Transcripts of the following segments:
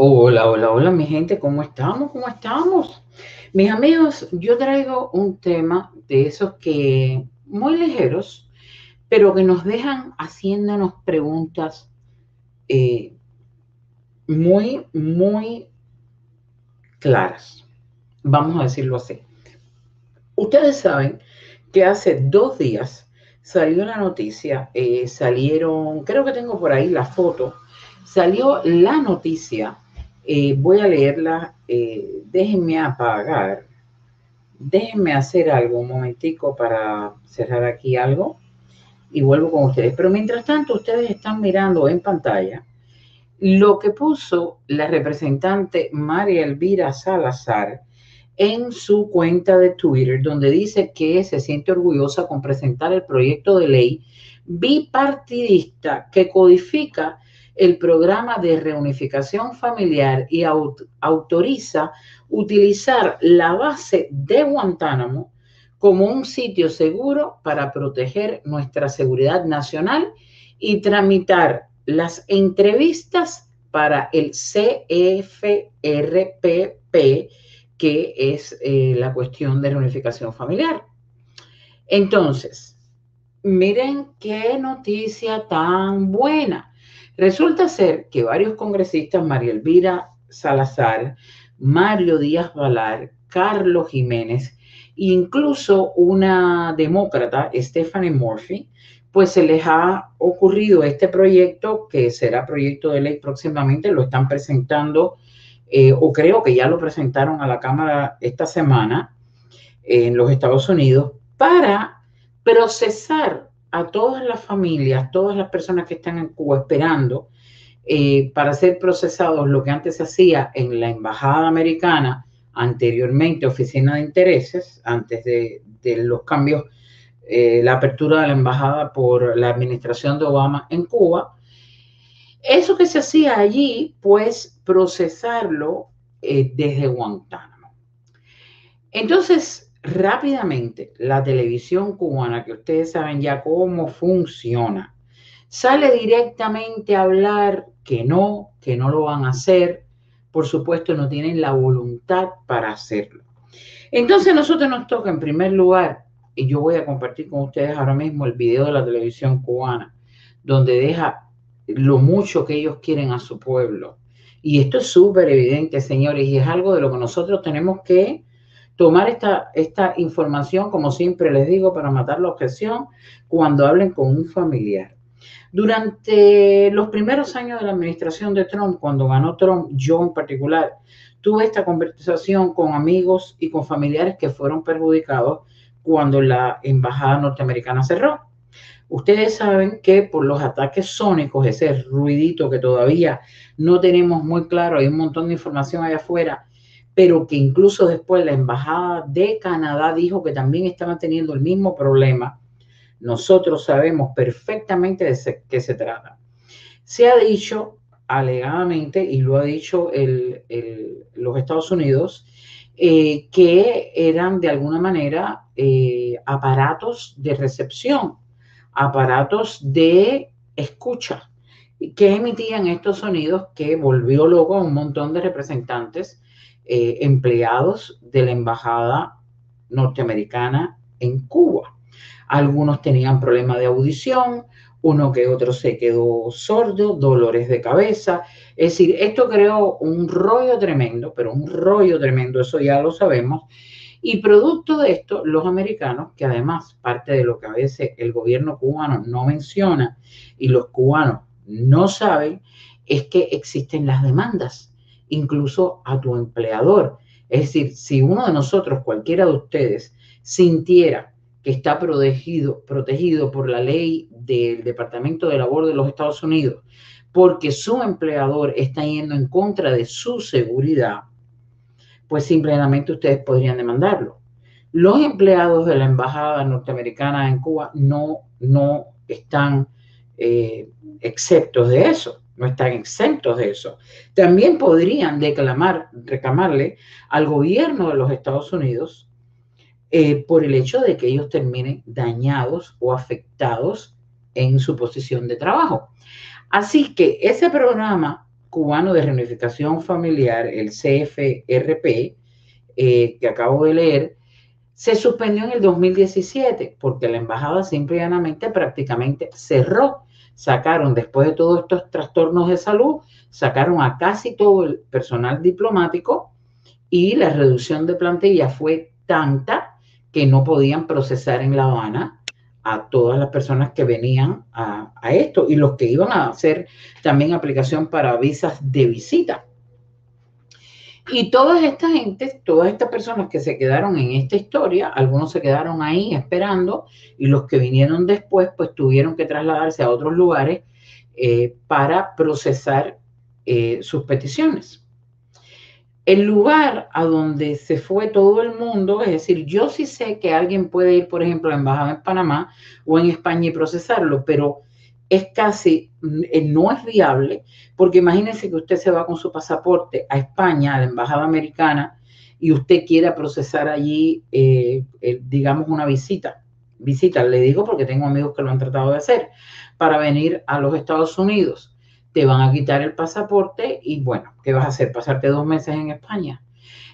Hola, hola, hola, mi gente, ¿cómo estamos? ¿Cómo estamos? Mis amigos, yo traigo un tema de esos que muy ligeros, pero que nos dejan haciéndonos preguntas eh, muy, muy claras. Vamos a decirlo así. Ustedes saben que hace dos días salió la noticia, eh, salieron, creo que tengo por ahí la foto, salió la noticia eh, voy a leerla. Eh, déjenme apagar. Déjenme hacer algo un momentico para cerrar aquí algo y vuelvo con ustedes. Pero mientras tanto, ustedes están mirando en pantalla lo que puso la representante María Elvira Salazar en su cuenta de Twitter, donde dice que se siente orgullosa con presentar el proyecto de ley bipartidista que codifica el programa de reunificación familiar y autoriza utilizar la base de Guantánamo como un sitio seguro para proteger nuestra seguridad nacional y tramitar las entrevistas para el CFRPP, que es eh, la cuestión de reunificación familiar. Entonces, miren qué noticia tan buena. Resulta ser que varios congresistas, María Elvira Salazar, Mario Díaz Valar, Carlos Jiménez, incluso una demócrata, Stephanie Murphy, pues se les ha ocurrido este proyecto, que será proyecto de ley próximamente, lo están presentando, eh, o creo que ya lo presentaron a la Cámara esta semana en los Estados Unidos, para procesar a todas las familias, todas las personas que están en Cuba esperando eh, para ser procesados, lo que antes se hacía en la Embajada Americana, anteriormente Oficina de Intereses, antes de, los cambios, eh, la apertura de la Embajada por la administración de Obama en Cuba. Eso que se hacía allí, pues procesarlo eh, desde Guantánamo. Entonces, rápidamente la televisión cubana, que ustedes saben ya cómo funciona, sale directamente a hablar que no, que no lo van a hacer. Por supuesto, no tienen la voluntad para hacerlo. Entonces, nosotros nos toca en primer lugar, y yo voy a compartir con ustedes ahora mismo el video de la televisión cubana, donde deja lo mucho que ellos quieren a su pueblo. Y esto es súper evidente, señores, y es algo de lo que nosotros tenemos que tomar esta, esta información, como siempre les digo, para matar la objeción cuando hablen con un familiar. Durante los primeros años de la administración de Trump, cuando ganó Trump, yo en particular, tuve esta conversación con amigos y con familiares que fueron perjudicados cuando la embajada norteamericana cerró. Ustedes saben que por los ataques sónicos, ese ruidito que todavía no tenemos muy claro, hay un montón de información allá afuera, pero que incluso después la Embajada de Canadá dijo que también estaban teniendo el mismo problema. Nosotros sabemos perfectamente de qué se trata. Se ha dicho alegadamente, y lo ha dicho los Estados Unidos, eh, que eran de alguna manera eh, aparatos de recepción, aparatos de escucha, que emitían estos sonidos que volvió loco a un montón de representantes eh, empleados de la embajada norteamericana en Cuba. Algunos tenían problemas de audición, uno que otro se quedó sordo, dolores de cabeza. Es decir, esto creó un rollo tremendo, pero un rollo tremendo, eso ya lo sabemos. Y producto de esto, los americanos, que además parte de lo que a veces el gobierno cubano no menciona y los cubanos no saben, es que existen las demandas incluso a tu empleador. Es decir, si uno de nosotros, cualquiera de ustedes, sintiera que está protegido, protegido por la ley del Departamento de Labor de los Estados Unidos, porque su empleador está yendo en contra de su seguridad, pues simplemente ustedes podrían demandarlo. Los empleados de la Embajada norteamericana en Cuba no, no están eh, exceptos de eso no están exentos de eso. También podrían declamar, reclamarle al gobierno de los Estados Unidos eh, por el hecho de que ellos terminen dañados o afectados en su posición de trabajo. Así que ese programa cubano de reunificación familiar, el CFRP, eh, que acabo de leer, se suspendió en el 2017 porque la embajada simplemente prácticamente cerró. Sacaron, después de todos estos trastornos de salud, sacaron a casi todo el personal diplomático y la reducción de plantilla fue tanta que no podían procesar en La Habana a todas las personas que venían a, esto y los que iban a hacer también aplicación para visas de visita. Y todas estas gentes, todas estas personas que se quedaron en esta historia, algunos se quedaron ahí esperando y los que vinieron después pues tuvieron que trasladarse a otros lugares eh, para procesar eh, sus peticiones. El lugar a donde se fue todo el mundo, es decir, yo sí sé que alguien puede ir, por ejemplo, a la embajada en Panamá o en España y procesarlo, pero es casi, eh, no es viable, porque imagínense que usted se va con su pasaporte a España, a la embajada americana, y usted quiera procesar allí, eh, digamos, una visita. Visita, le digo porque tengo amigos que lo han tratado de hacer, para venir a los Estados Unidos te van a quitar el pasaporte y bueno, ¿qué vas a hacer? Pasarte dos meses en España.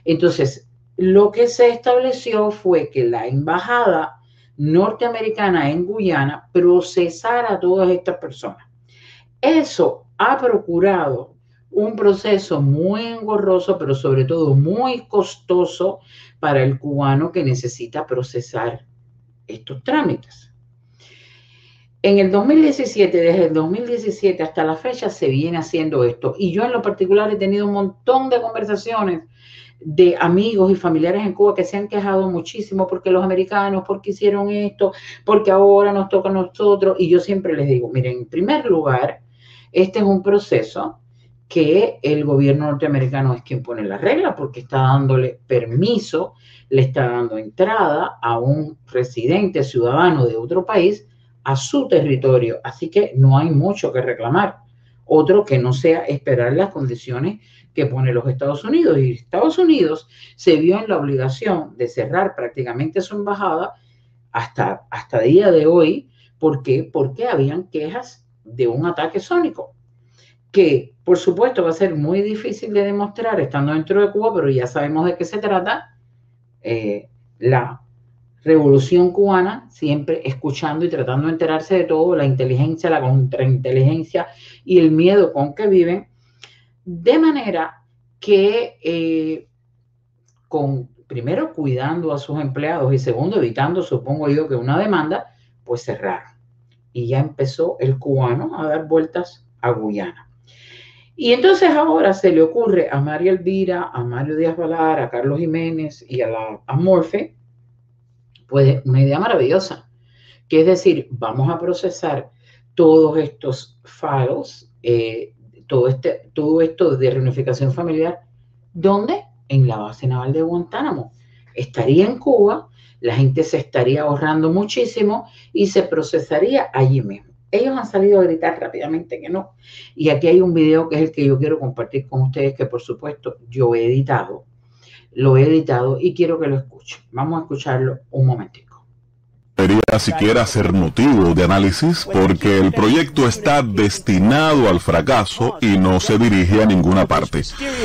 Entonces, lo que se estableció fue que la embajada norteamericana en Guyana procesara a todas estas personas. Eso ha procurado un proceso muy engorroso, pero sobre todo muy costoso para el cubano que necesita procesar estos trámites. En el 2017, desde el 2017 hasta la fecha, se viene haciendo esto. Y yo en lo particular he tenido un montón de conversaciones de amigos y familiares en Cuba que se han quejado muchísimo porque los americanos, porque hicieron esto, porque ahora nos toca a nosotros. Y yo siempre les digo, miren, en primer lugar, este es un proceso que el gobierno norteamericano es quien pone la regla porque está dándole permiso, le está dando entrada a un residente ciudadano de otro país a su territorio, así que no hay mucho que reclamar. Otro que no sea esperar las condiciones que pone los Estados Unidos. Y Estados Unidos se vio en la obligación de cerrar prácticamente su embajada hasta, hasta día de hoy. ¿Por qué? Porque habían quejas de un ataque sónico, que por supuesto va a ser muy difícil de demostrar estando dentro de Cuba, pero ya sabemos de qué se trata. Eh, la revolución cubana, siempre escuchando y tratando de enterarse de todo, la inteligencia, la contrainteligencia y el miedo con que viven, de manera que eh, con primero cuidando a sus empleados y segundo evitando, supongo yo, que una demanda, pues cerraron. Y ya empezó el cubano a dar vueltas a Guyana. Y entonces ahora se le ocurre a María Elvira, a Mario Díaz Valar, a Carlos Jiménez y a, la, a Morfe, pues una idea maravillosa, que es decir, vamos a procesar todos estos files, todo, este, todo esto de reunificación familiar, ¿dónde? En la base naval de Guantánamo. Estaría en Cuba, la gente se estaría ahorrando muchísimo y se procesaría allí mismo. Ellos han salido a gritar rápidamente que no. Y aquí hay un video que es el que yo quiero compartir con ustedes, que por supuesto yo he editado lo he editado y quiero que lo escuchen. Vamos a escucharlo un momentico. Siquiera ser motivo de análisis porque el proyecto está destinado al fracaso y no se dirige a ninguna parte.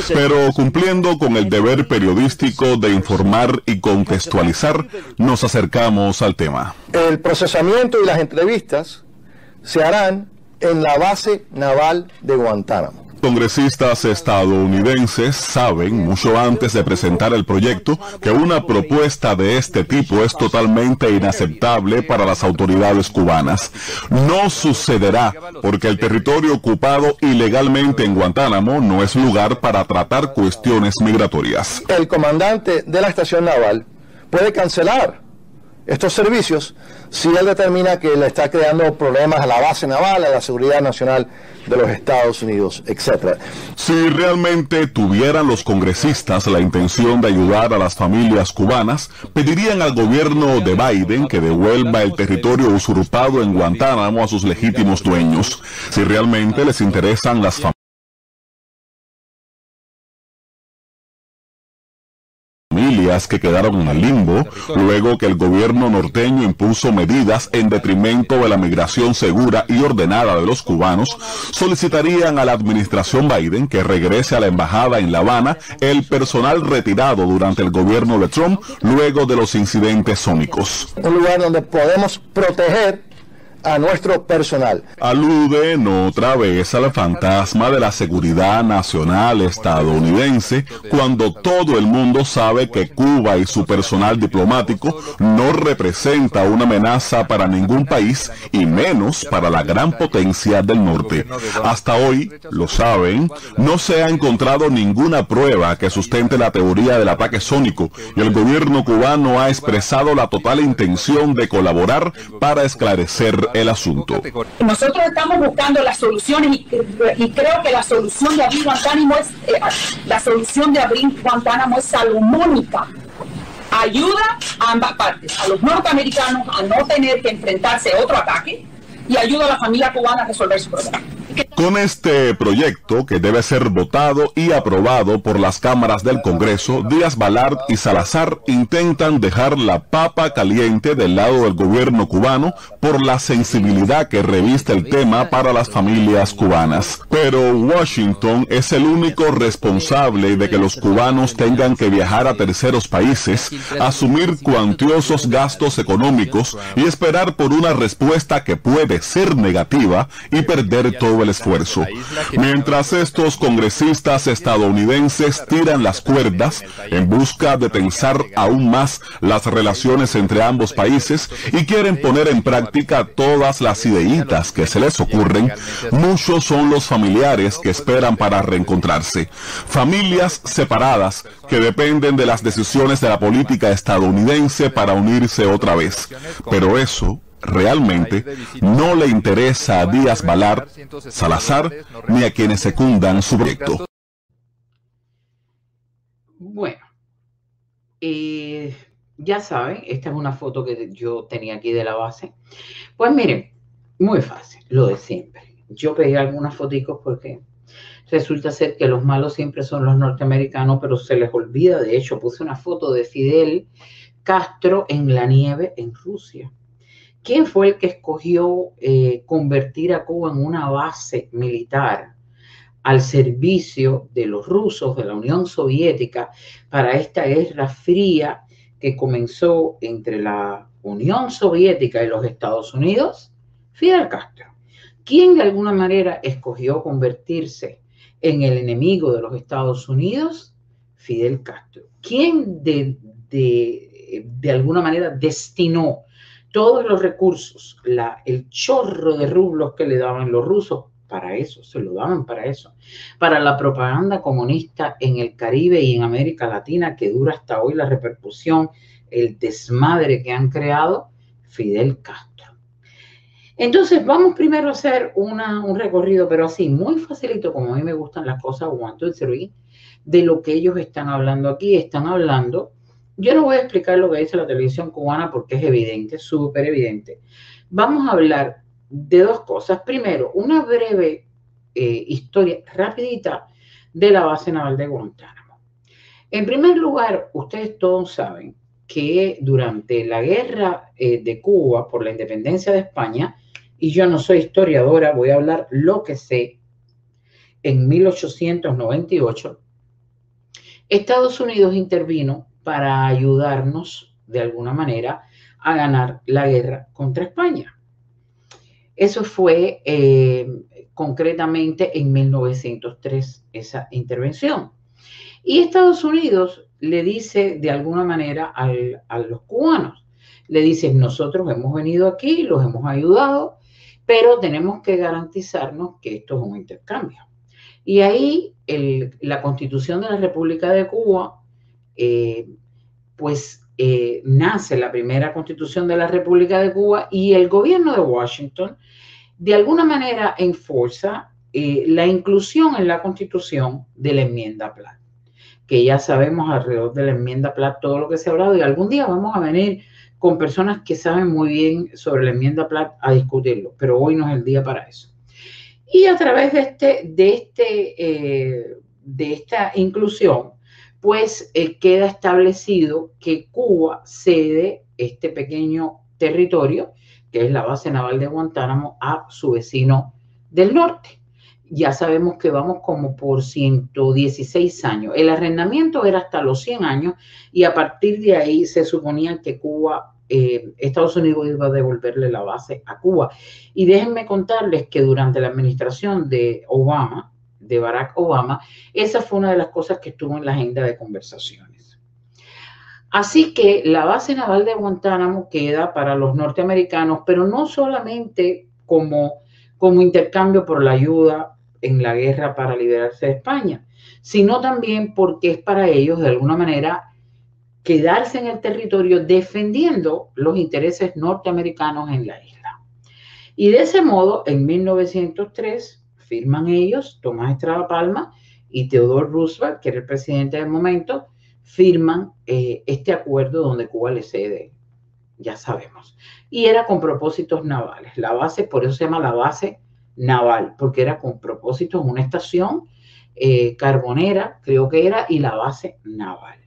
Pero cumpliendo con el deber periodístico de informar y contextualizar, nos acercamos al tema. El procesamiento y las entrevistas se harán en la base naval de Guantánamo. Congresistas estadounidenses saben, mucho antes de presentar el proyecto, que una propuesta de este tipo es totalmente inaceptable para las autoridades cubanas. No sucederá porque el territorio ocupado ilegalmente en Guantánamo no es lugar para tratar cuestiones migratorias. El comandante de la estación naval puede cancelar estos servicios si él determina que le está creando problemas a la base naval, a la seguridad nacional de los Estados Unidos, etc. Si realmente tuvieran los congresistas la intención de ayudar a las familias cubanas, pedirían al gobierno de Biden que devuelva el territorio usurpado en Guantánamo a sus legítimos dueños. Si realmente les interesan las familias, que quedaron en el limbo luego que el gobierno norteño impuso medidas en detrimento de la migración segura y ordenada de los cubanos, solicitarían a la administración Biden que regrese a la embajada en La Habana el personal retirado durante el gobierno de Trump luego de los incidentes sónicos. Un lugar donde podemos proteger a nuestro personal. Aluden otra vez al fantasma de la seguridad nacional estadounidense cuando todo el mundo sabe que Cuba y su personal diplomático no representa una amenaza para ningún país y menos para la gran potencia del norte. Hasta hoy, lo saben, no se ha encontrado ninguna prueba que sustente la teoría del ataque sónico y el gobierno cubano ha expresado la total intención de colaborar para esclarecer el asunto. Nosotros estamos buscando las soluciones y, creo que la solución de abrir Guantánamo es eh, la solución de abrir Guantánamo es salomónica. Ayuda a ambas partes, a los norteamericanos a no tener que enfrentarse a otro ataque y ayuda a la familia cubana a resolver su problema. Con este proyecto, que debe ser votado y aprobado por las cámaras del Congreso, Díaz Balart y Salazar intentan dejar la papa caliente del lado del gobierno cubano por la sensibilidad que reviste el tema para las familias cubanas. Pero Washington es el único responsable de que los cubanos tengan que viajar a terceros países, asumir cuantiosos gastos económicos y esperar por una respuesta que puede ser negativa y perder todo el esfuerzo. Mientras estos congresistas estadounidenses tiran las cuerdas en busca de tensar aún más las relaciones entre ambos países y quieren poner en práctica todas las ideitas que se les ocurren, muchos son los familiares que esperan para reencontrarse. Familias separadas que dependen de las decisiones de la política estadounidense para unirse otra vez. Pero eso realmente no le interesa a Díaz Balar, Salazar, ni a quienes secundan su proyecto. Bueno, eh, ya saben, esta es una foto que yo tenía aquí de la base. Pues miren, muy fácil, lo de siempre. Yo pedí algunas fotos porque resulta ser que los malos siempre son los norteamericanos, pero se les olvida. De hecho, puse una foto de Fidel Castro en la nieve en Rusia. ¿Quién fue el que escogió eh, convertir a Cuba en una base militar al servicio de los rusos, de la Unión Soviética, para esta guerra fría que comenzó entre la Unión Soviética y los Estados Unidos? Fidel Castro. ¿Quién de alguna manera escogió convertirse en el enemigo de los Estados Unidos? Fidel Castro. ¿Quién de, de, de alguna manera destinó todos los recursos, el chorro de rublos que le daban los rusos, para eso, se lo daban para eso, para la propaganda comunista en el Caribe y en América Latina, que dura hasta hoy la repercusión, el desmadre que han creado, Fidel Castro. Entonces, vamos primero a hacer una, un recorrido, pero así, muy facilito, como a mí me gustan las cosas, one, two, three, de lo que ellos están hablando aquí. Están hablando yo no voy a explicar lo que dice la televisión cubana porque es evidente, súper evidente. Vamos a hablar de dos cosas. Primero, una breve eh, historia rapidita de la base naval de Guantánamo. En primer lugar, ustedes todos saben que durante la guerra eh, de Cuba por la independencia de España, y yo no soy historiadora, voy a hablar lo que sé, en 1898, Estados Unidos intervino para ayudarnos de alguna manera a ganar la guerra contra España. Eso fue eh, concretamente en 1903, esa intervención. Y Estados Unidos le dice de alguna manera a los cubanos, le dice, nosotros hemos venido aquí, los hemos ayudado, pero tenemos que garantizarnos que esto es un intercambio. Y ahí la constitución de la República de Cuba eh, pues eh, nace la primera constitución de la República de Cuba y el gobierno de Washington de alguna manera enforza eh, la inclusión en la constitución de la enmienda Platt, que ya sabemos alrededor de la enmienda Platt todo lo que se ha hablado y algún día vamos a venir con personas que saben muy bien sobre la enmienda Platt a discutirlo, pero hoy no es el día para eso. Y a través de, este, de, este, de esta inclusión, pues eh, queda establecido que Cuba cede este pequeño territorio, que es la base naval de Guantánamo, a su vecino del norte. Ya sabemos que vamos como por 116 años. El arrendamiento era hasta los 100 años y a partir de ahí se suponía que Cuba eh, Estados Unidos iba a devolverle la base a Cuba. Y déjenme contarles que durante la administración de Obama, de Barack Obama, esa fue una de las cosas que estuvo en la agenda de conversaciones. Así que la base naval de Guantánamo queda para los norteamericanos, pero no solamente como, como intercambio por la ayuda en la guerra para liberarse de España, sino también porque es para ellos de alguna manera quedarse en el territorio defendiendo los intereses norteamericanos en la isla. Y de ese modo, en 1903, firman ellos, Tomás Estrada Palma y Theodore Roosevelt, que era el presidente del momento, firman eh, este acuerdo donde Cuba le cede, ya sabemos. Y era con propósitos navales. La base, por eso se llama la base naval, porque era con propósitos, una estación eh, carbonera, creo que era, y la base naval.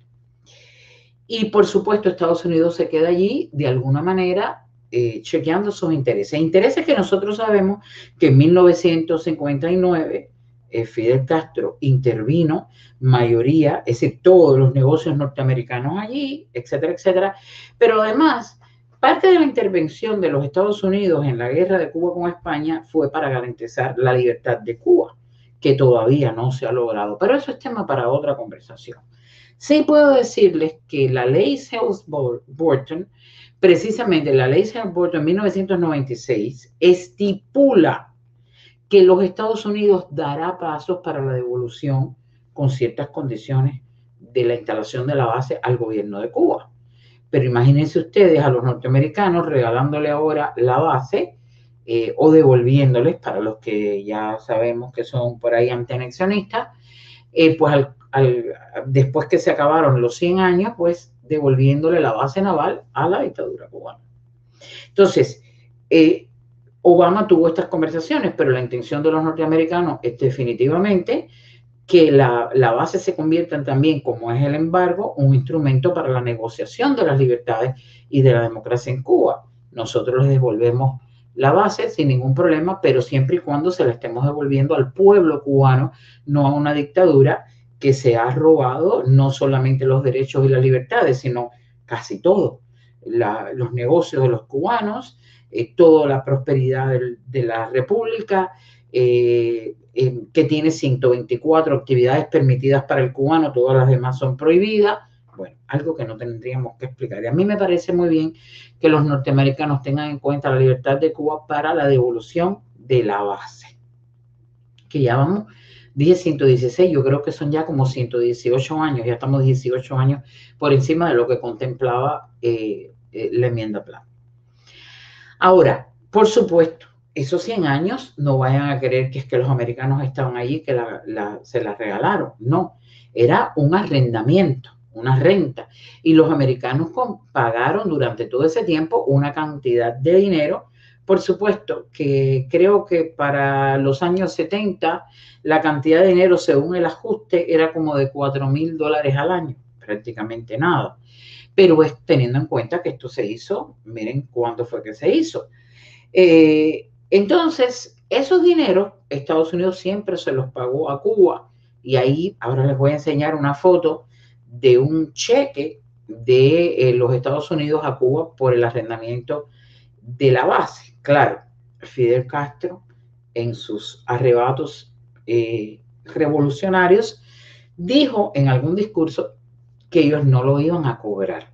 Y por supuesto, Estados Unidos se queda allí de alguna manera eh, chequeando sus intereses. Intereses que nosotros sabemos que en 1959 eh, Fidel Castro intervino, mayoría, es todos los negocios norteamericanos allí, etcétera, etcétera. Pero además, parte de la intervención de los Estados Unidos en la guerra de Cuba con España fue para garantizar la libertad de Cuba, que todavía no se ha logrado. Pero eso es tema para otra conversación. Sí puedo decirles que la ley Sales-Borton, precisamente la ley Sales-Borton en 1996, estipula que los Estados Unidos dará pasos para la devolución con ciertas condiciones de la instalación de la base al gobierno de Cuba. Pero imagínense ustedes a los norteamericanos regalándole ahora la base eh, o devolviéndoles, para los que ya sabemos que son por ahí antianexionistas, eh, pues al, después que se acabaron los 100 años, pues devolviéndole la base naval a la dictadura cubana. Entonces, eh, Obama tuvo estas conversaciones, pero la intención de los norteamericanos es definitivamente que la, la, base se convierta también, como es el embargo, un instrumento para la negociación de las libertades y de la democracia en Cuba. Nosotros les devolvemos la base sin ningún problema, pero siempre y cuando se la estemos devolviendo al pueblo cubano, no a una dictadura que se ha robado no solamente los derechos y las libertades, sino casi todo. los negocios de los cubanos, eh, toda la prosperidad de la República, eh, que tiene 124 actividades permitidas para el cubano, todas las demás son prohibidas. Bueno, algo que no tendríamos que explicar. Y a mí me parece muy bien que los norteamericanos tengan en cuenta la libertad de Cuba para la devolución de la base. Que ya vamos Dije 116, yo creo que son ya como 118 años, ya estamos 18 años por encima de lo que contemplaba eh, eh, la enmienda plan. Ahora, por supuesto, esos 100 años no vayan a creer que es que los americanos estaban allí, que se la regalaron. No, era un arrendamiento, una renta. Y los americanos pagaron durante todo ese tiempo una cantidad de dinero por supuesto que creo que para los años 70 la cantidad de dinero según el ajuste era como de 4 mil dólares al año, prácticamente nada. Pero es teniendo en cuenta que esto se hizo, miren cuándo fue que se hizo. Eh, entonces, esos dineros Estados Unidos siempre se los pagó a Cuba. Y ahí ahora les voy a enseñar una foto de un cheque de eh, los Estados Unidos a Cuba por el arrendamiento de la base. Claro, Fidel Castro, en sus arrebatos eh, revolucionarios, dijo en algún discurso que ellos no lo iban a cobrar.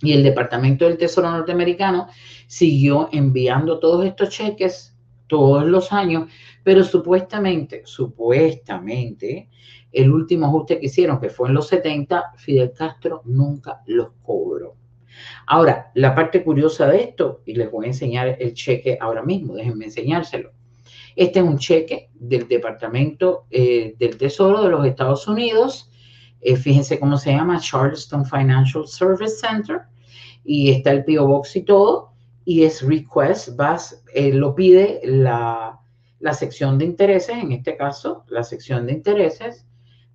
Y el Departamento del Tesoro norteamericano siguió enviando todos estos cheques todos los años, pero supuestamente, supuestamente, el último ajuste que hicieron, que fue en los 70, Fidel Castro nunca los cobró. Ahora, la parte curiosa de esto, y les voy a enseñar el cheque ahora mismo, déjenme enseñárselo. Este es un cheque del Departamento eh, del Tesoro de los Estados Unidos. Eh, fíjense cómo se llama, Charleston Financial Service Center. Y está el PO Box y todo. Y es request, vas, eh, lo pide la, la sección de intereses, en este caso, la sección de intereses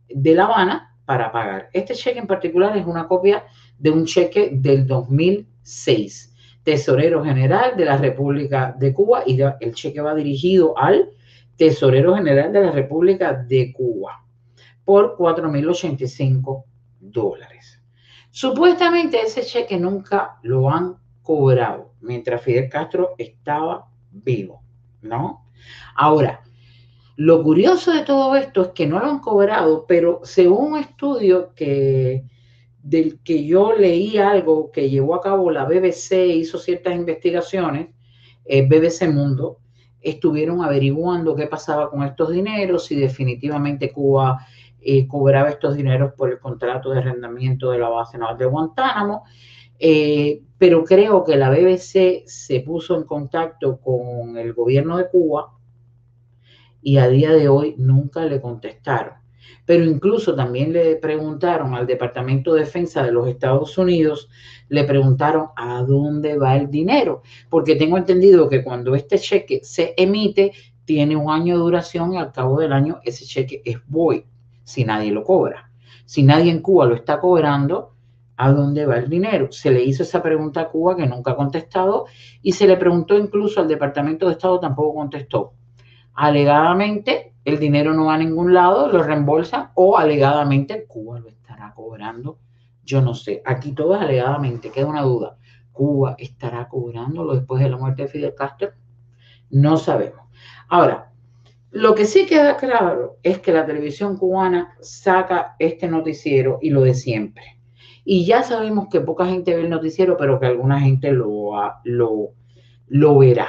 de La Habana, para pagar. Este cheque en particular es una copia de un cheque del 2006, Tesorero General de la República de Cuba, y el cheque va dirigido al Tesorero General de la República de Cuba por 4.085 dólares. Supuestamente ese cheque nunca lo han cobrado mientras Fidel Castro estaba vivo, ¿no? Ahora, lo curioso de todo esto es que no lo han cobrado, pero según un estudio que del que yo leí algo que llevó a cabo la BBC, hizo ciertas investigaciones, eh, BBC Mundo, estuvieron averiguando qué pasaba con estos dineros, si definitivamente Cuba eh, cobraba estos dineros por el contrato de arrendamiento de la base naval de Guantánamo. Eh, pero creo que la BBC se puso en contacto con el gobierno de Cuba y a día de hoy nunca le contestaron. Pero incluso también le preguntaron al Departamento de Defensa de los Estados Unidos, le preguntaron a dónde va el dinero, porque tengo entendido que cuando este cheque se emite, tiene un año de duración y al cabo del año ese cheque es void, si nadie lo cobra. Si nadie en Cuba lo está cobrando, ¿A dónde va el dinero? Se le hizo esa pregunta a Cuba que nunca ha contestado y se le preguntó incluso al Departamento de Estado, tampoco contestó. Alegadamente el dinero no va a ningún lado, lo reembolsan o alegadamente Cuba lo estará cobrando. Yo no sé, aquí todo es alegadamente, queda una duda. ¿Cuba estará cobrándolo después de la muerte de Fidel Castro? No sabemos. Ahora, lo que sí queda claro es que la televisión cubana saca este noticiero y lo de siempre y ya sabemos que poca gente ve el noticiero, pero que alguna gente lo, lo, lo verá,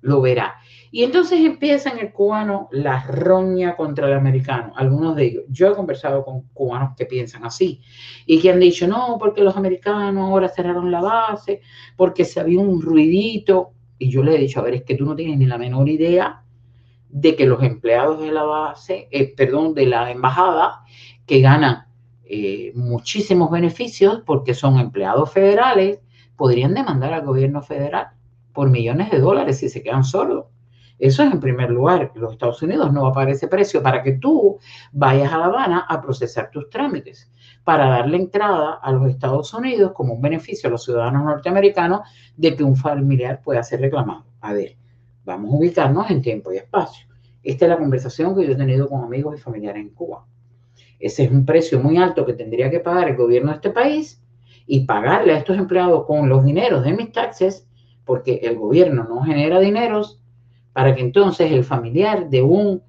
lo verá. Y entonces empieza en el cubano la roña contra el americano, algunos de ellos. Yo he conversado con cubanos que piensan así y que han dicho, no, porque los americanos ahora cerraron la base, porque se había un ruidito. Y yo le he dicho, a ver, es que tú no tienes ni la menor idea de que los empleados de la base, eh, perdón, de la embajada, que ganan eh, muchísimos beneficios porque son empleados federales, podrían demandar al gobierno federal por millones de dólares si se quedan solos. Eso es en primer lugar. Los Estados Unidos no va a pagar ese precio para que tú vayas a La Habana a procesar tus trámites, para darle entrada a los Estados Unidos como un beneficio a los ciudadanos norteamericanos de que un familiar pueda ser reclamado. A ver, vamos a ubicarnos en tiempo y espacio. Esta es la conversación que yo he tenido con amigos y familiares en Cuba. Ese es un precio muy alto que tendría que pagar el gobierno de este país y pagarle a estos empleados con los dineros de mis taxes, porque el gobierno no genera dineros para que entonces el familiar de un,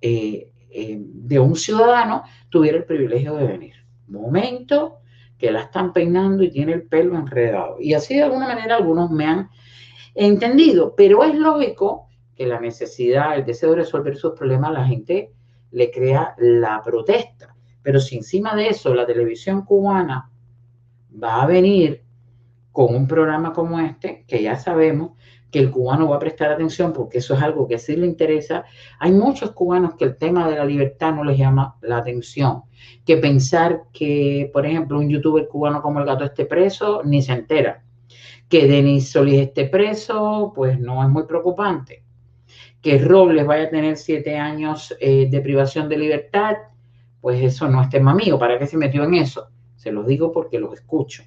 eh, eh, de un ciudadano tuviera el privilegio de venir. Momento que la están peinando y tiene el pelo enredado. Y así de alguna manera algunos me han entendido, pero es lógico que la necesidad, el deseo de resolver sus problemas, la gente le crea la protesta. Pero si encima de eso la televisión cubana va a venir con un programa como este, que ya sabemos que el cubano va a prestar atención porque eso es algo que sí le interesa, hay muchos cubanos que el tema de la libertad no les llama la atención, que pensar que, por ejemplo, un youtuber cubano como el gato esté preso, ni se entera. Que Denis Solís esté preso, pues no es muy preocupante que Robles vaya a tener siete años eh, de privación de libertad, pues eso no es tema mío. ¿Para qué se metió en eso? Se los digo porque los escucho.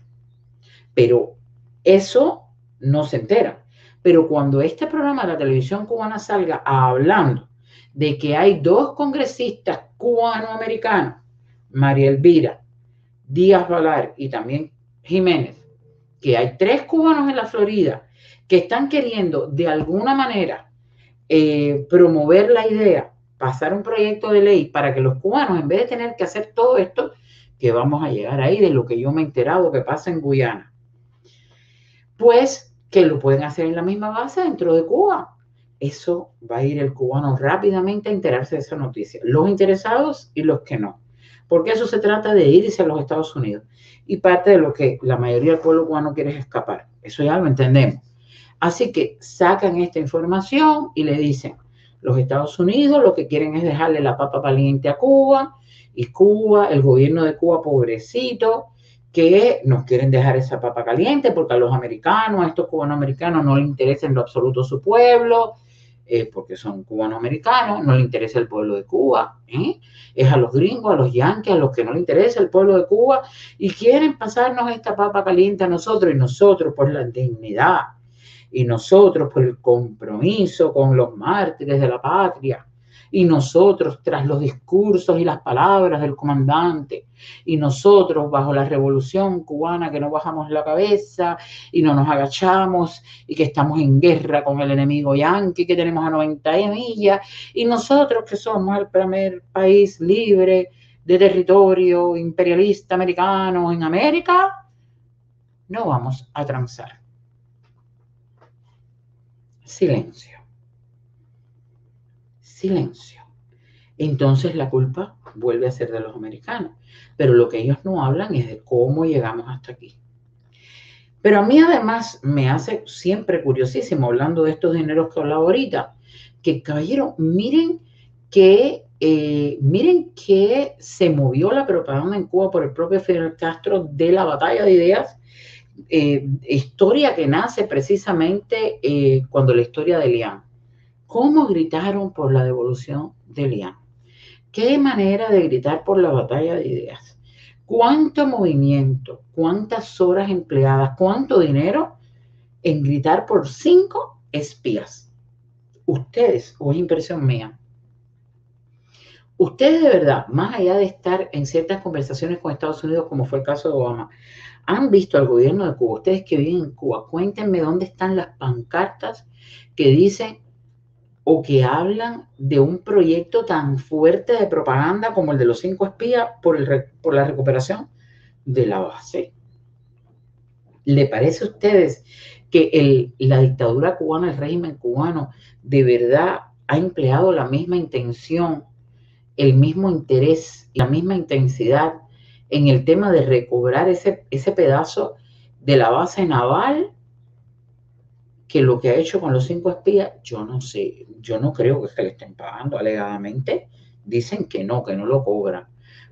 Pero eso no se entera. Pero cuando este programa de la televisión cubana salga hablando de que hay dos congresistas cubano-americanos, María Elvira, Díaz Valar y también Jiménez, que hay tres cubanos en la Florida que están queriendo de alguna manera eh, promover la idea, pasar un proyecto de ley para que los cubanos, en vez de tener que hacer todo esto, que vamos a llegar ahí de lo que yo me he enterado que pasa en Guyana, pues que lo pueden hacer en la misma base dentro de Cuba. Eso va a ir el cubano rápidamente a enterarse de esa noticia, los interesados y los que no. Porque eso se trata de irse a los Estados Unidos. Y parte de lo que la mayoría del pueblo cubano quiere es escapar. Eso ya lo entendemos. Así que sacan esta información y le dicen, los Estados Unidos lo que quieren es dejarle la papa caliente a Cuba y Cuba, el gobierno de Cuba, pobrecito, que nos quieren dejar esa papa caliente porque a los americanos, a estos cubanoamericanos no les interesa en lo absoluto su pueblo, eh, porque son cubanoamericanos, no le interesa el pueblo de Cuba, ¿eh? es a los gringos, a los yanquis, a los que no le interesa el pueblo de Cuba y quieren pasarnos esta papa caliente a nosotros y nosotros por la dignidad y nosotros por el compromiso con los mártires de la patria y nosotros tras los discursos y las palabras del comandante, y nosotros bajo la revolución cubana que no bajamos la cabeza y no nos agachamos y que estamos en guerra con el enemigo yanqui que tenemos a 90 millas, y nosotros que somos el primer país libre de territorio imperialista americano en América, no vamos a transar. Silencio silencio. Entonces la culpa vuelve a ser de los americanos. Pero lo que ellos no hablan es de cómo llegamos hasta aquí. Pero a mí además me hace siempre curiosísimo, hablando de estos dineros que hablaba ahorita, que caballero, miren que, eh, miren que se movió la propaganda en Cuba por el propio Fidel Castro de la batalla de ideas, eh, historia que nace precisamente eh, cuando la historia de Lian ¿Cómo gritaron por la devolución de Lian? ¿Qué manera de gritar por la batalla de ideas? ¿Cuánto movimiento? ¿Cuántas horas empleadas? ¿Cuánto dinero en gritar por cinco espías? Ustedes, o es impresión mía, ustedes de verdad, más allá de estar en ciertas conversaciones con Estados Unidos, como fue el caso de Obama, han visto al gobierno de Cuba, ustedes que viven en Cuba, cuéntenme dónde están las pancartas que dicen o que hablan de un proyecto tan fuerte de propaganda como el de los cinco espías por, la recuperación de la base. ¿Le parece a ustedes que la dictadura cubana, el régimen cubano, de verdad ha empleado la misma intención, el mismo interés, la misma intensidad en el tema de recobrar ese pedazo de la base naval que lo que ha hecho con los cinco espías, yo no sé, yo no creo que se le estén pagando alegadamente. Dicen que no, que no lo cobran.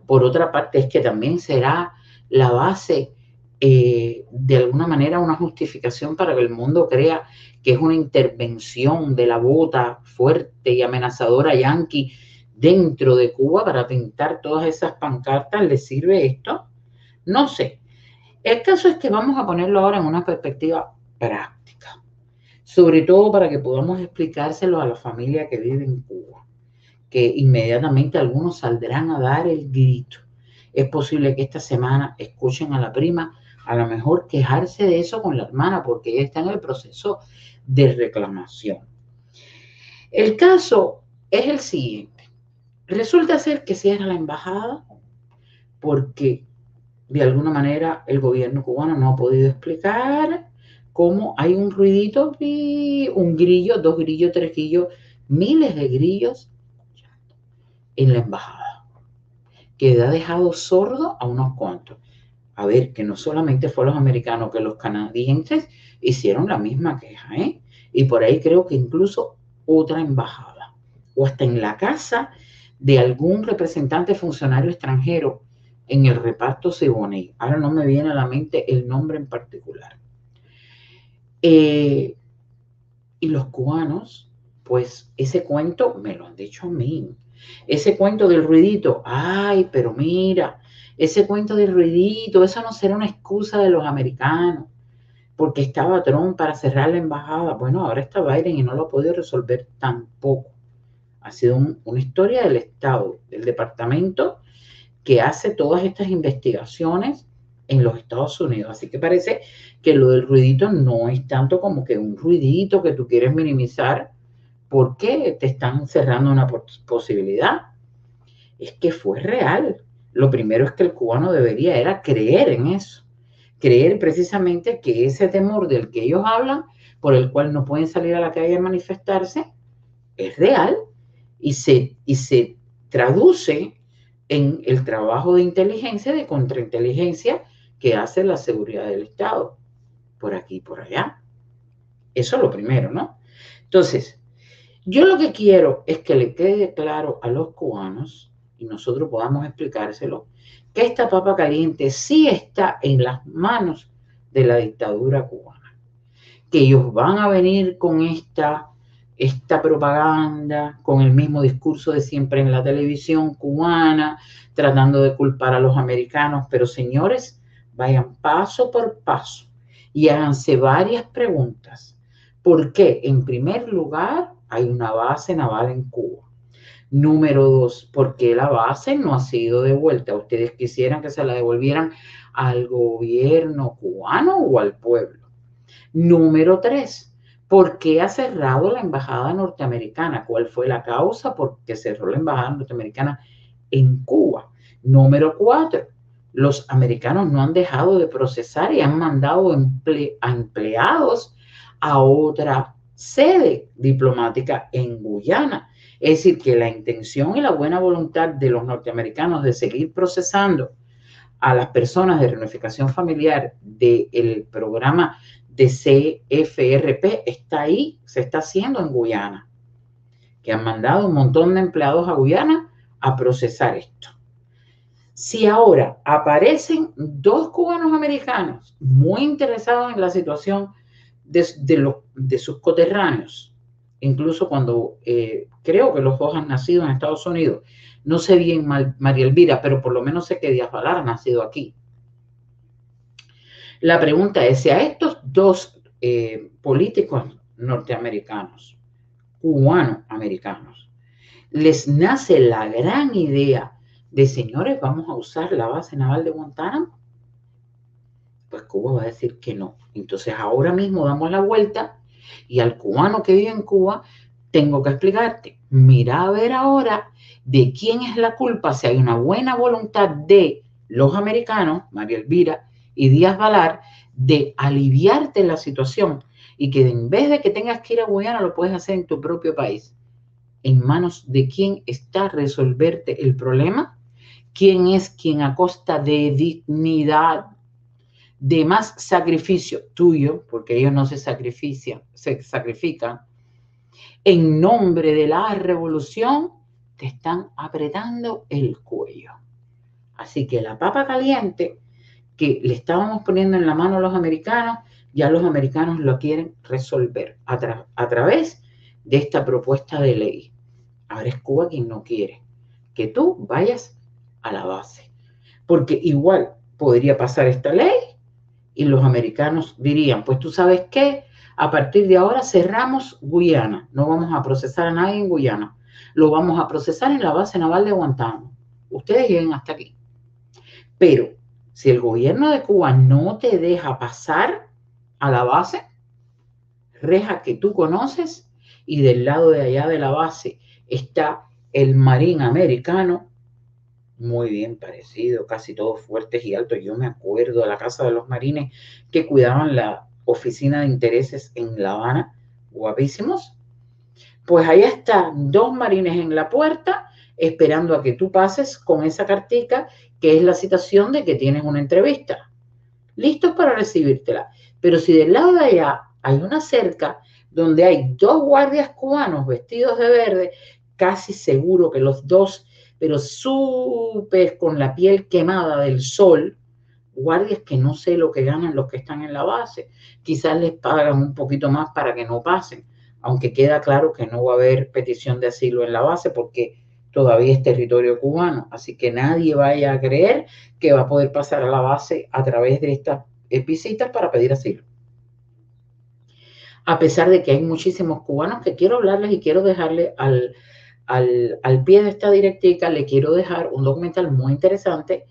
Por otra parte, es que también será la base, eh, de alguna manera, una justificación para que el mundo crea que es una intervención de la bota fuerte y amenazadora yanqui dentro de Cuba para pintar todas esas pancartas. ¿Le sirve esto? No sé. El caso es que vamos a ponerlo ahora en una perspectiva práctica sobre todo para que podamos explicárselo a la familia que vive en Cuba, que inmediatamente algunos saldrán a dar el grito. Es posible que esta semana escuchen a la prima, a lo mejor quejarse de eso con la hermana, porque ella está en el proceso de reclamación. El caso es el siguiente. Resulta ser que cierra la embajada porque de alguna manera el gobierno cubano no ha podido explicar cómo hay un ruidito, un grillo, dos grillos, tres grillos, miles de grillos en la embajada, que ha dejado sordo a unos cuantos. A ver, que no solamente fue los americanos, que los canadienses hicieron la misma queja, ¿eh? Y por ahí creo que incluso otra embajada, o hasta en la casa de algún representante funcionario extranjero en el reparto Siboney. Ahora no me viene a la mente el nombre en particular. Eh, y los cubanos, pues ese cuento me lo han dicho a mí. Ese cuento del ruidito, ay, pero mira, ese cuento del ruidito, eso no será una excusa de los americanos, porque estaba Trump para cerrar la embajada. Bueno, ahora está Biden y no lo ha podido resolver tampoco. Ha sido una historia del Estado, del departamento que hace todas estas investigaciones en los Estados Unidos. Así que parece que lo del ruidito no es tanto como que un ruidito que tú quieres minimizar porque te están cerrando una posibilidad. Es que fue real. Lo primero es que el cubano debería era creer en eso. Creer precisamente que ese temor del que ellos hablan, por el cual no pueden salir a la calle a manifestarse, es real y se, y se traduce en el trabajo de inteligencia, de contrainteligencia, hace la seguridad del Estado, por aquí y por allá. Eso es lo primero, ¿no? Entonces, yo lo que quiero es que le quede claro a los cubanos y nosotros podamos explicárselo, que esta papa caliente sí está en las manos de la dictadura cubana, que ellos van a venir con esta esta propaganda con el mismo discurso de siempre en la televisión cubana, tratando de culpar a los americanos. Pero señores, vayan paso por paso y háganse varias preguntas. ¿Por qué? En primer lugar, hay una base naval en Cuba. Número dos, ¿por qué la base no ha sido devuelta? ¿Ustedes quisieran que se la devolvieran al gobierno cubano o al pueblo? Número tres, ¿por qué ha cerrado la embajada norteamericana? ¿Cuál fue la causa por qué cerró la embajada norteamericana en Cuba? Número cuatro, los americanos no han dejado de procesar y han mandado a empleados a otra sede diplomática en Guyana. Es decir, que la intención y la buena voluntad de los norteamericanos de seguir procesando a las personas de reunificación familiar del programa de CFRP está ahí, se está haciendo en Guyana, que han mandado un montón de empleados a Guyana a procesar esto. Si ahora aparecen dos cubanos americanos muy interesados en la situación de, sus coterráneos, incluso cuando eh, creo que los dos han nacido en Estados Unidos. No sé bien María Elvira, pero por lo menos sé que Díaz Valar ha nacido aquí. La pregunta es si a estos dos eh, políticos norteamericanos, cubano-americanos, les nace la gran idea de, señores, vamos a usar la base naval de Guantánamo, pues Cuba va a decir que no. Entonces ahora mismo damos la vuelta y al cubano que vive en Cuba tengo que explicarte, mira a ver ahora de quién es la culpa, si hay una buena voluntad de los americanos, María Elvira y Díaz Valar, de aliviarte la situación y que en vez de que tengas que ir a Guyana lo puedes hacer en tu propio país. En manos de quién está resolverte el problema, quién es quien a costa de dignidad, de más sacrificio tuyo, porque ellos no se sacrifican, se sacrifican, en nombre de la revolución, te están apretando el cuello. Así que la papa caliente que le estábamos poniendo en la mano a los americanos, ya los americanos lo quieren resolver a, a través de esta propuesta de ley. Ahora es Cuba quien no quiere que tú vayas a la base. Porque igual podría pasar esta ley y los americanos dirían, pues tú sabes qué, a partir de ahora cerramos Guyana, no vamos a procesar a nadie en Guyana, lo vamos a procesar en la base naval de Guantánamo. Ustedes lleguen hasta aquí. Pero si el gobierno de Cuba no te deja pasar a la base, reja que tú conoces y del lado de allá de la base está el marín americano, muy bien parecido, casi todos fuertes y altos. Yo me acuerdo de la casa de los marines que cuidaban la oficina de intereses en La Habana, guapísimos. Pues ahí están dos marines en la puerta esperando a que tú pases con esa cartica que es la citación de que tienes una entrevista. Listos para recibírtela. Pero si del lado de allá hay una cerca donde hay dos guardias cubanos vestidos de verde, casi seguro que los dos pero súper con la piel quemada del sol, guardias que no sé lo que ganan los que están en la base. Quizás les pagan un poquito más para que no pasen, aunque queda claro que no va a haber petición de asilo en la base porque todavía es territorio cubano. Así que nadie vaya a creer que va a poder pasar a la base a través de estas visitas para pedir asilo. A pesar de que hay muchísimos cubanos que quiero hablarles y quiero dejarle al, al, pie de esta directiva le quiero dejar un documental muy interesante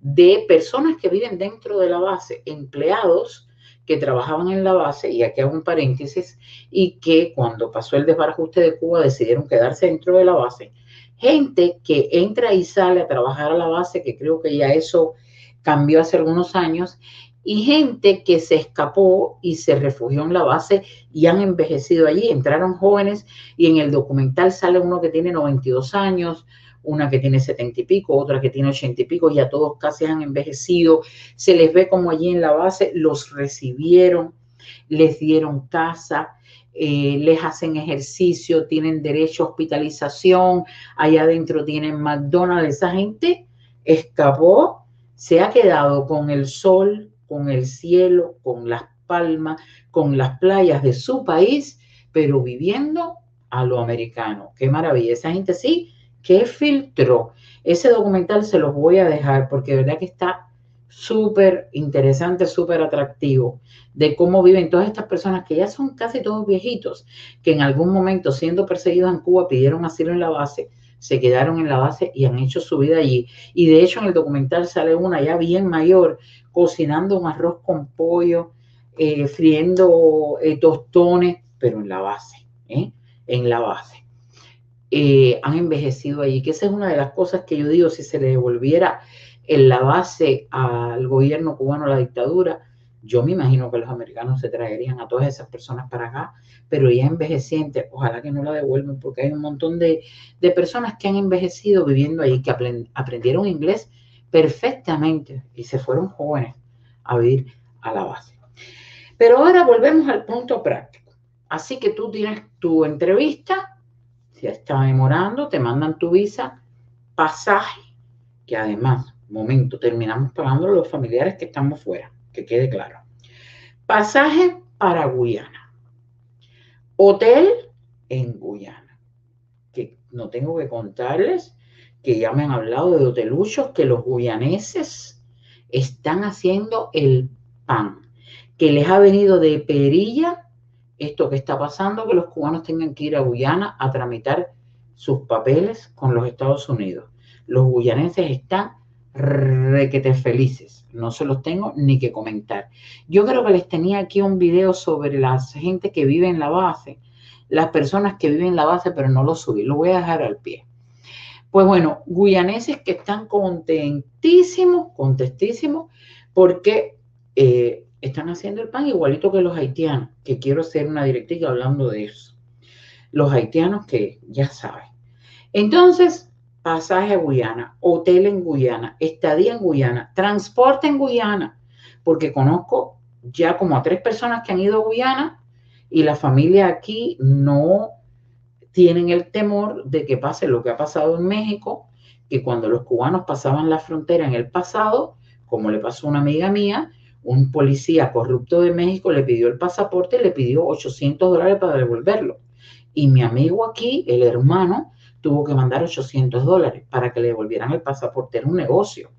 de personas que viven dentro de la base, empleados que trabajaban en la base, y aquí hago un paréntesis, y que cuando pasó el desbarajuste de Cuba decidieron quedarse dentro de la base. Gente que entra y sale a trabajar a la base, que creo que ya eso cambió hace algunos años, y gente que se escapó y se refugió en la base y han envejecido allí. Entraron jóvenes y en el documental sale uno que tiene 92 años, una que tiene 70 y pico, otra que tiene 80 y pico, ya todos casi han envejecido. Se les ve como allí en la base los recibieron, les dieron casa. Eh, les hacen ejercicio, tienen derecho a hospitalización, allá adentro tienen McDonald's, esa gente escapó, se ha quedado con el sol, con el cielo, con las palmas, con las playas de su país, pero viviendo a lo americano. Qué maravilla. Esa gente sí que filtró. Ese documental se los voy a dejar porque de verdad que está súper interesante, súper atractivo de cómo viven todas estas personas que ya son casi todos viejitos, que en algún momento siendo perseguidos en Cuba pidieron asilo en la base, se quedaron en la base y han hecho su vida allí. Y de hecho en el documental sale una ya bien mayor cocinando un arroz con pollo, eh, friendo eh, tostones, pero en la base, ¿eh? en la base. han envejecido allí, que esa es una de las cosas que yo digo, si se le devolviera en la base al gobierno cubano, la dictadura, yo me imagino que los americanos se traerían a todas esas personas para acá, pero ya envejecientes, ojalá que no la devuelvan, porque hay un montón de, personas que han envejecido viviendo ahí, que aprendieron inglés perfectamente y se fueron jóvenes a vivir a la base. Pero ahora volvemos al punto práctico. Así que tú tienes tu entrevista, se está demorando, te mandan tu visa, pasaje, que además, momento, terminamos pagando los familiares que estamos fuera que quede claro. Pasaje para Guyana. Hotel en Guyana. Que no tengo que contarles que ya me han hablado de hoteluchos que los guyaneses están haciendo el pan, que les ha venido de perilla esto que está pasando, que los cubanos tengan que ir a Guyana a tramitar sus papeles con los Estados Unidos. Los guyaneses están requete felices. No se los tengo ni que comentar. Yo creo que les tenía aquí un video sobre la gente que vive en la base, las personas que viven en la base, pero no lo subí. Lo voy a dejar al pie. Pues bueno, guyaneses que están contentísimos, contentísimos, porque eh, están haciendo el pan igualito que los haitianos, que quiero hacer una directiva hablando de eso. Los haitianos que ya saben. Entonces, pasaje a Guyana, hotel en Guyana, estadía en Guyana, transporte en Guyana, porque conozco ya como a tres personas que han ido a Guyana y la familia aquí no tienen el temor de que pase lo que ha pasado en México, que cuando los cubanos pasaban la frontera en el pasado, como le pasó a una amiga mía, un policía corrupto de México le pidió el pasaporte y le pidió 800 dólares para devolverlo. Y mi amigo aquí, el hermano, tuvo que mandar 800 dólares para que le devolvieran el pasaporte. Era un negocio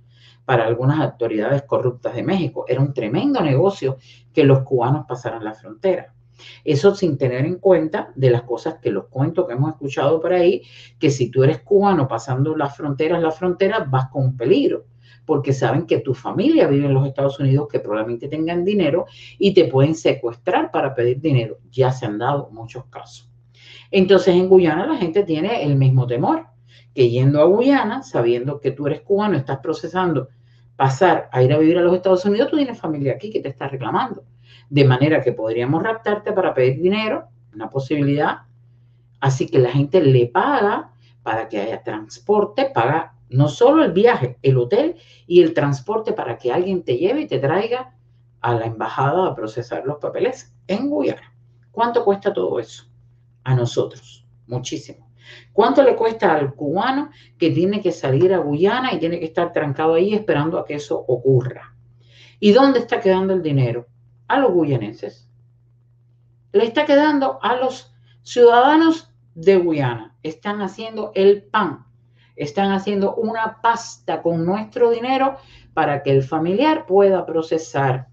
para algunas autoridades corruptas de México. Era un tremendo negocio que los cubanos pasaran la frontera. Eso sin tener en cuenta de las cosas que los cuentos que hemos escuchado por ahí, que si tú eres cubano pasando las fronteras, las fronteras, vas con peligro, porque saben que tu familia vive en los Estados Unidos, que probablemente tengan dinero y te pueden secuestrar para pedir dinero. Ya se han dado muchos casos. Entonces en Guyana la gente tiene el mismo temor, que yendo a Guyana, sabiendo que tú eres cubano, estás procesando pasar a ir a vivir a los Estados Unidos, tú tienes familia aquí que te está reclamando. De manera que podríamos raptarte para pedir dinero, una posibilidad. Así que la gente le paga para que haya transporte, paga no solo el viaje, el hotel y el transporte para que alguien te lleve y te traiga a la embajada a procesar los papeles en Guyana. ¿Cuánto cuesta todo eso? a nosotros, muchísimo. ¿Cuánto le cuesta al cubano que tiene que salir a Guyana y tiene que estar trancado ahí esperando a que eso ocurra? ¿Y dónde está quedando el dinero? A los guyanenses. Le está quedando a los ciudadanos de Guyana. Están haciendo el pan. Están haciendo una pasta con nuestro dinero para que el familiar pueda procesar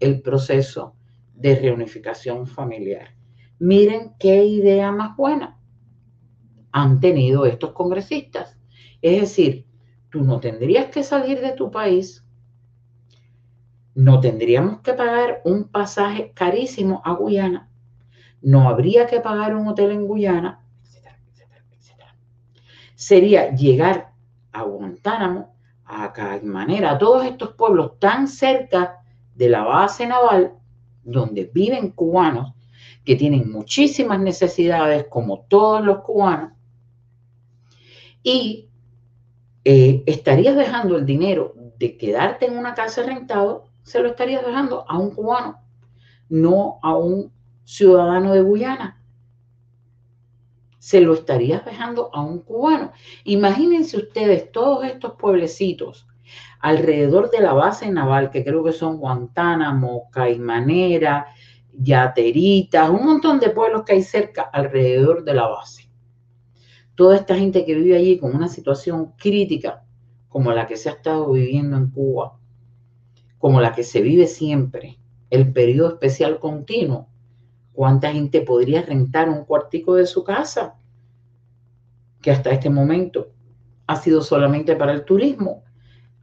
el proceso de reunificación familiar. Miren qué idea más buena han tenido estos congresistas. Es decir, tú no tendrías que salir de tu país, no tendríamos que pagar un pasaje carísimo a Guyana, no habría que pagar un hotel en Guyana, etcétera, etcétera, etcétera. Sería llegar a Guantánamo, a Caimanera, a todos estos pueblos tan cerca de la base naval donde viven cubanos que tienen muchísimas necesidades, como todos los cubanos, y eh, estarías dejando el dinero de quedarte en una casa rentado, se lo estarías dejando a un cubano, no a un ciudadano de Guyana. Se lo estarías dejando a un cubano. Imagínense ustedes todos estos pueblecitos alrededor de la base naval, que creo que son Guantánamo, Caimanera, Yateritas, un montón de pueblos que hay cerca alrededor de la base. Toda esta gente que vive allí con una situación crítica como la que se ha estado viviendo en Cuba, como la que se vive siempre, el periodo especial continuo, ¿cuánta gente podría rentar un cuartico de su casa? Que hasta este momento ha sido solamente para el turismo.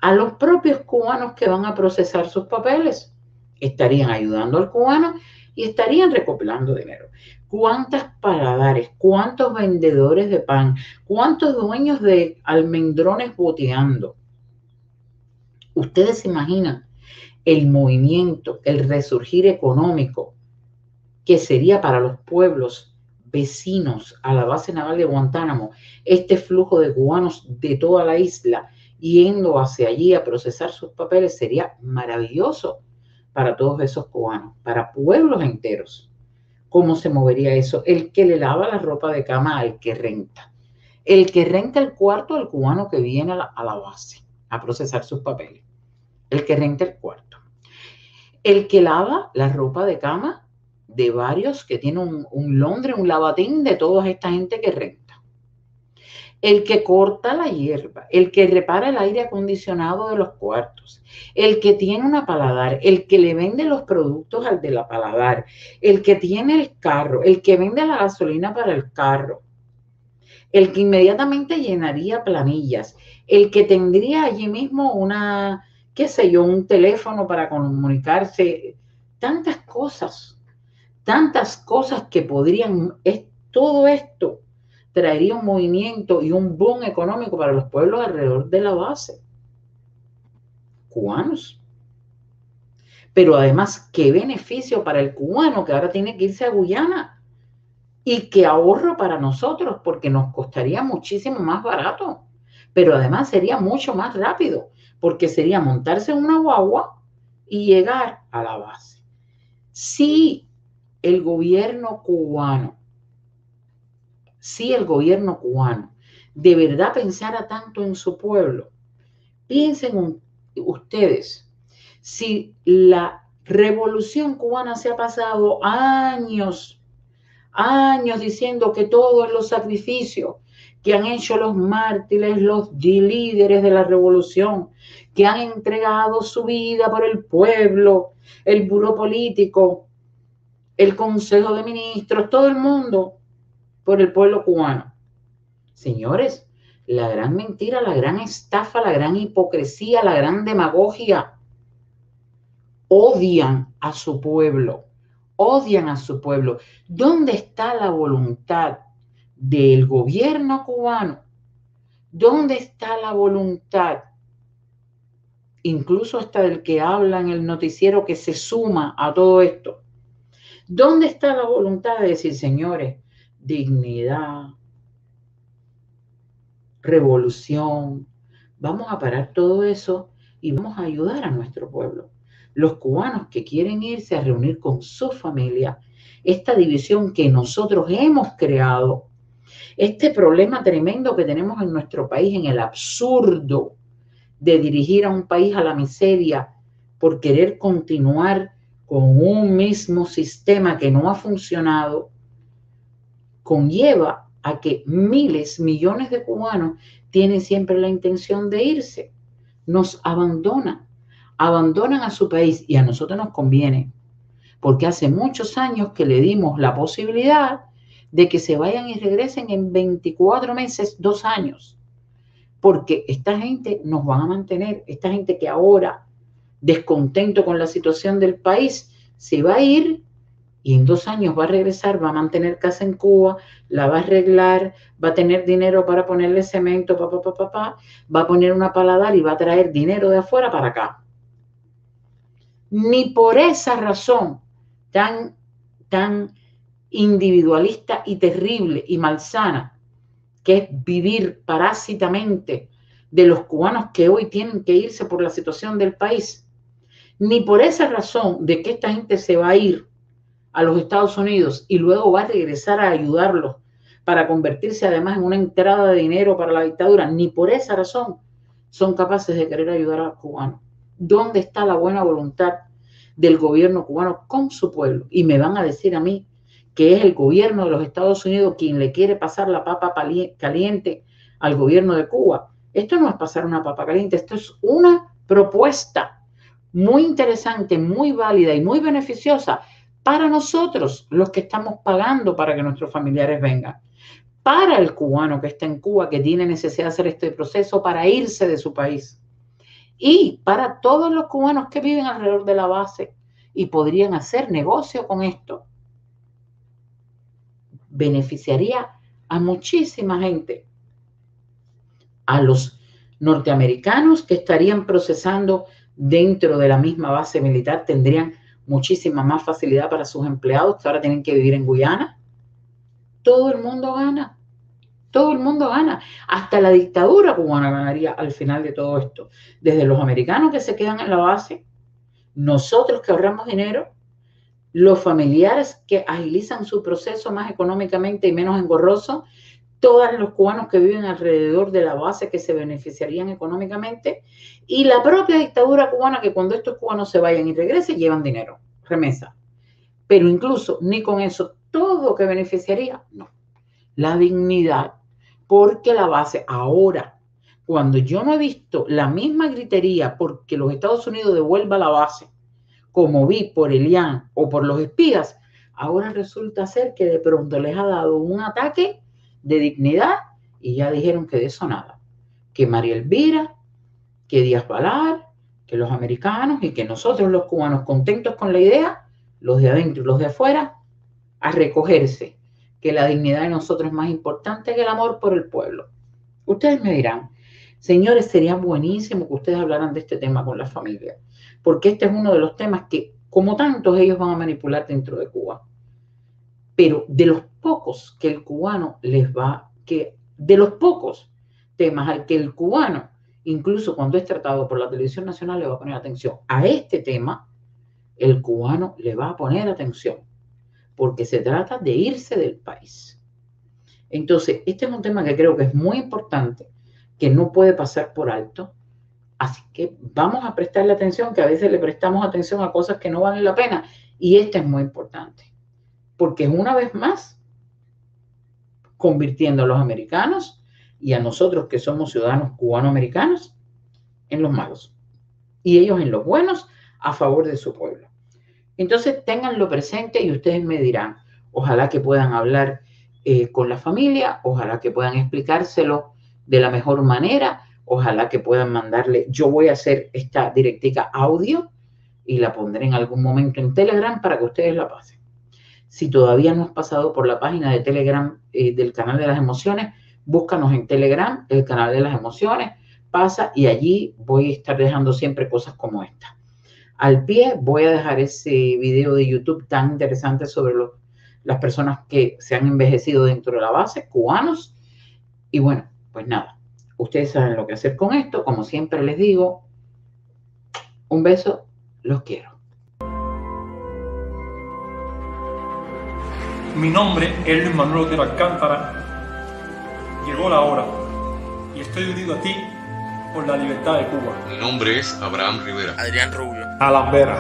A los propios cubanos que van a procesar sus papeles estarían ayudando al cubano y estarían recopilando dinero. ¿Cuántas paladares, cuántos vendedores de pan, cuántos dueños de almendrones boteando? Ustedes se imaginan el movimiento, el resurgir económico que sería para los pueblos vecinos a la base naval de Guantánamo, este flujo de cubanos de toda la isla yendo hacia allí a procesar sus papeles sería maravilloso para todos esos cubanos, para pueblos enteros. ¿Cómo se movería eso? El que le lava la ropa de cama al que renta. El que renta el cuarto al cubano que viene a la, base a procesar sus papeles. El que renta el cuarto. El que lava la ropa de cama de varios que tiene un, un Londres, un lavatín de toda esta gente que renta. El que corta la hierba, el que repara el aire acondicionado de los cuartos, el que tiene una paladar, el que le vende los productos al de la paladar, el que tiene el carro, el que vende la gasolina para el carro, el que inmediatamente llenaría planillas, el que tendría allí mismo una, qué sé yo, un teléfono para comunicarse, tantas cosas, tantas cosas que podrían, es, todo esto traería un movimiento y un boom económico para los pueblos alrededor de la base. Cubanos. Pero además, qué beneficio para el cubano que ahora tiene que irse a Guyana y qué ahorro para nosotros porque nos costaría muchísimo más barato. Pero además sería mucho más rápido porque sería montarse en una guagua y llegar a la base. Si el gobierno cubano si el gobierno cubano de verdad pensara tanto en su pueblo, piensen ustedes, si la revolución cubana se ha pasado años, años diciendo que todos los sacrificios que han hecho los mártires, los líderes de la revolución, que han entregado su vida por el pueblo, el buró político, el consejo de ministros, todo el mundo, por el pueblo cubano. Señores, la gran mentira, la gran estafa, la gran hipocresía, la gran demagogia, odian a su pueblo, odian a su pueblo. ¿Dónde está la voluntad del gobierno cubano? ¿Dónde está la voluntad? Incluso hasta del que habla en el noticiero que se suma a todo esto. ¿Dónde está la voluntad de decir, señores, dignidad, revolución. Vamos a parar todo eso y vamos a ayudar a nuestro pueblo. Los cubanos que quieren irse a reunir con su familia, esta división que nosotros hemos creado, este problema tremendo que tenemos en nuestro país, en el absurdo de dirigir a un país a la miseria por querer continuar con un mismo sistema que no ha funcionado, conlleva a que miles, millones de cubanos tienen siempre la intención de irse. Nos abandonan, abandonan a su país y a nosotros nos conviene, porque hace muchos años que le dimos la posibilidad de que se vayan y regresen en 24 meses, dos años, porque esta gente nos va a mantener, esta gente que ahora, descontento con la situación del país, se va a ir y en dos años va a regresar, va a mantener casa en Cuba, la va a arreglar, va a tener dinero para ponerle cemento, papá, papá, papá, va a poner una paladar y va a traer dinero de afuera para acá. Ni por esa razón tan, tan individualista y terrible y malsana, que es vivir parásitamente de los cubanos que hoy tienen que irse por la situación del país, ni por esa razón de que esta gente se va a ir a los Estados Unidos y luego va a regresar a ayudarlos para convertirse además en una entrada de dinero para la dictadura, ni por esa razón son capaces de querer ayudar a los cubanos. ¿Dónde está la buena voluntad del gobierno cubano con su pueblo. Y me van a decir a mí que es el gobierno de los Estados Unidos quien le quiere pasar la papa caliente al gobierno de Cuba. Esto no es pasar una papa caliente, esto es una propuesta muy interesante, muy válida y muy beneficiosa para nosotros, los que estamos pagando para que nuestros familiares vengan, para el cubano que está en Cuba, que tiene necesidad de hacer este proceso para irse de su país, y para todos los cubanos que viven alrededor de la base y podrían hacer negocio con esto. Beneficiaría a muchísima gente, a los norteamericanos que estarían procesando dentro de la misma base militar, tendrían muchísima más facilidad para sus empleados que ahora tienen que vivir en Guyana. Todo el mundo gana. Todo el mundo gana. Hasta la dictadura cubana ganaría al final de todo esto. Desde los americanos que se quedan en la base, nosotros que ahorramos dinero, los familiares que agilizan su proceso más económicamente y menos engorroso, todos los cubanos que viven alrededor de la base que se beneficiarían económicamente y la propia dictadura cubana que cuando estos cubanos se vayan y regresen llevan dinero, remesa. Pero incluso ni con eso todo que beneficiaría, no. La dignidad, porque la base ahora, cuando yo no he visto la misma gritería porque los Estados Unidos devuelva la base, como vi por Elian o por los espías, ahora resulta ser que de pronto les ha dado un ataque de dignidad y ya dijeron que de eso nada. Que María Elvira, que Díaz Balar, que los americanos y que nosotros los cubanos contentos con la idea, los de adentro y los de afuera, a recogerse que la dignidad de nosotros es más importante que el amor por el pueblo. Ustedes me dirán, señores, sería buenísimo que ustedes hablaran de este tema con la familia, porque este es uno de los temas que, como tantos, ellos van a manipular dentro de Cuba. Pero de los pocos que el cubano les va, que de los pocos temas al que el cubano, incluso cuando es tratado por la televisión nacional, le va a poner atención a este tema, el cubano le va a poner atención porque se trata de irse del país. Entonces, este es un tema que creo que es muy importante, que no puede pasar por alto. Así que vamos a prestarle atención, que a veces le prestamos atención a cosas que no valen la pena. Y este es muy importante, porque una vez más, convirtiendo a los americanos y a nosotros que somos ciudadanos cubanoamericanos en los malos y ellos en los buenos a favor de su pueblo. Entonces, tenganlo presente y ustedes me dirán, ojalá que puedan hablar eh, con la familia, ojalá que puedan explicárselo de la mejor manera, ojalá que puedan mandarle, yo voy a hacer esta directica audio y la pondré en algún momento en Telegram para que ustedes la pasen. Si todavía no has pasado por la página de Telegram eh, del canal de las emociones, búscanos en Telegram, el canal de las emociones, pasa y allí voy a estar dejando siempre cosas como esta. Al pie voy a dejar ese video de YouTube tan interesante sobre las personas que se han envejecido dentro de la base, cubanos. Y bueno, pues nada, ustedes saben lo que hacer con esto. Como siempre les digo, un beso, los quiero. Mi nombre es Luis Manuel de Alcántara. Llegó la hora y estoy unido a ti por la libertad de Cuba. Mi nombre es Abraham Rivera. Adrián Rubio. Alan Vera.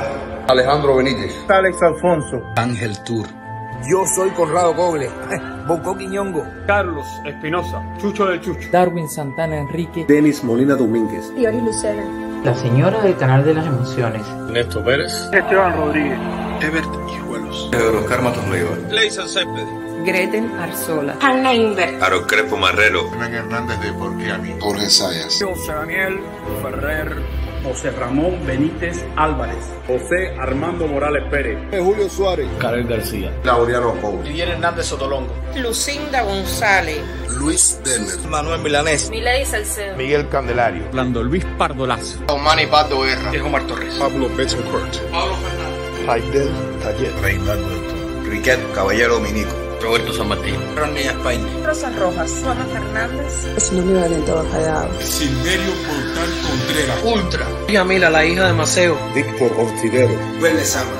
Alejandro Benítez. Alex Alfonso. Ángel Tour. Yo soy Conrado Coble. Bonco Quiñongo. Carlos Espinosa. Chucho del Chucho. Darwin Santana Enrique. Denis Molina Domínguez. Dioris Lucero. La señora del canal de las emociones. Néstor Pérez. Esteban Rodríguez. Ebert Hijuelos. Pedro Oscar Matos Leiva. Leison Céspedes. Greten Arzola. Hanna Inver. Aro Crespo Marrero. Hernán Hernández de Porquiani. Jorge Sayas. José Daniel Ferrer. José Ramón Benítez Álvarez. José Armando Morales Pérez. Julio Suárez. Karel García. Laureano Pou. Miguel Hernández Sotolongo. Lucinda González. Luis Denner. Manuel Milanés. Milady Salcedo. Miguel Candelario. Lando Luis Pardolazo. Omani Pato Guerra. Diego Mar Torres. Pablo Bettencourt. Pablo Fernández. Raidel Taller. Reinaldo Riquet Caballero Dominico. Roberto San Martín. Ronnie España. Rosa Rojas. Juana Fernández. Silvio Valentón Callado. Silverio Portal Contreras. Ultra. Yamila, la hija de Maceo. Víctor Ortiguero. Vélez Sama.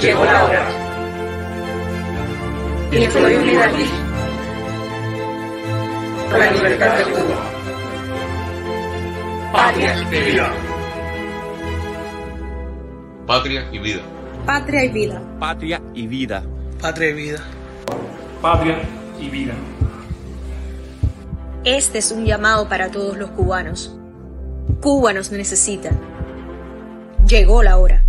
Llegó la hora. Y estoy unida a ti. Por la libertad de Cuba. Patria y vida. Patria y vida. Patria y vida. Patria y vida. Patria y vida. Patria y vida. Este es un llamado para todos los cubanos. Cuba nos necesita. Llegó la hora.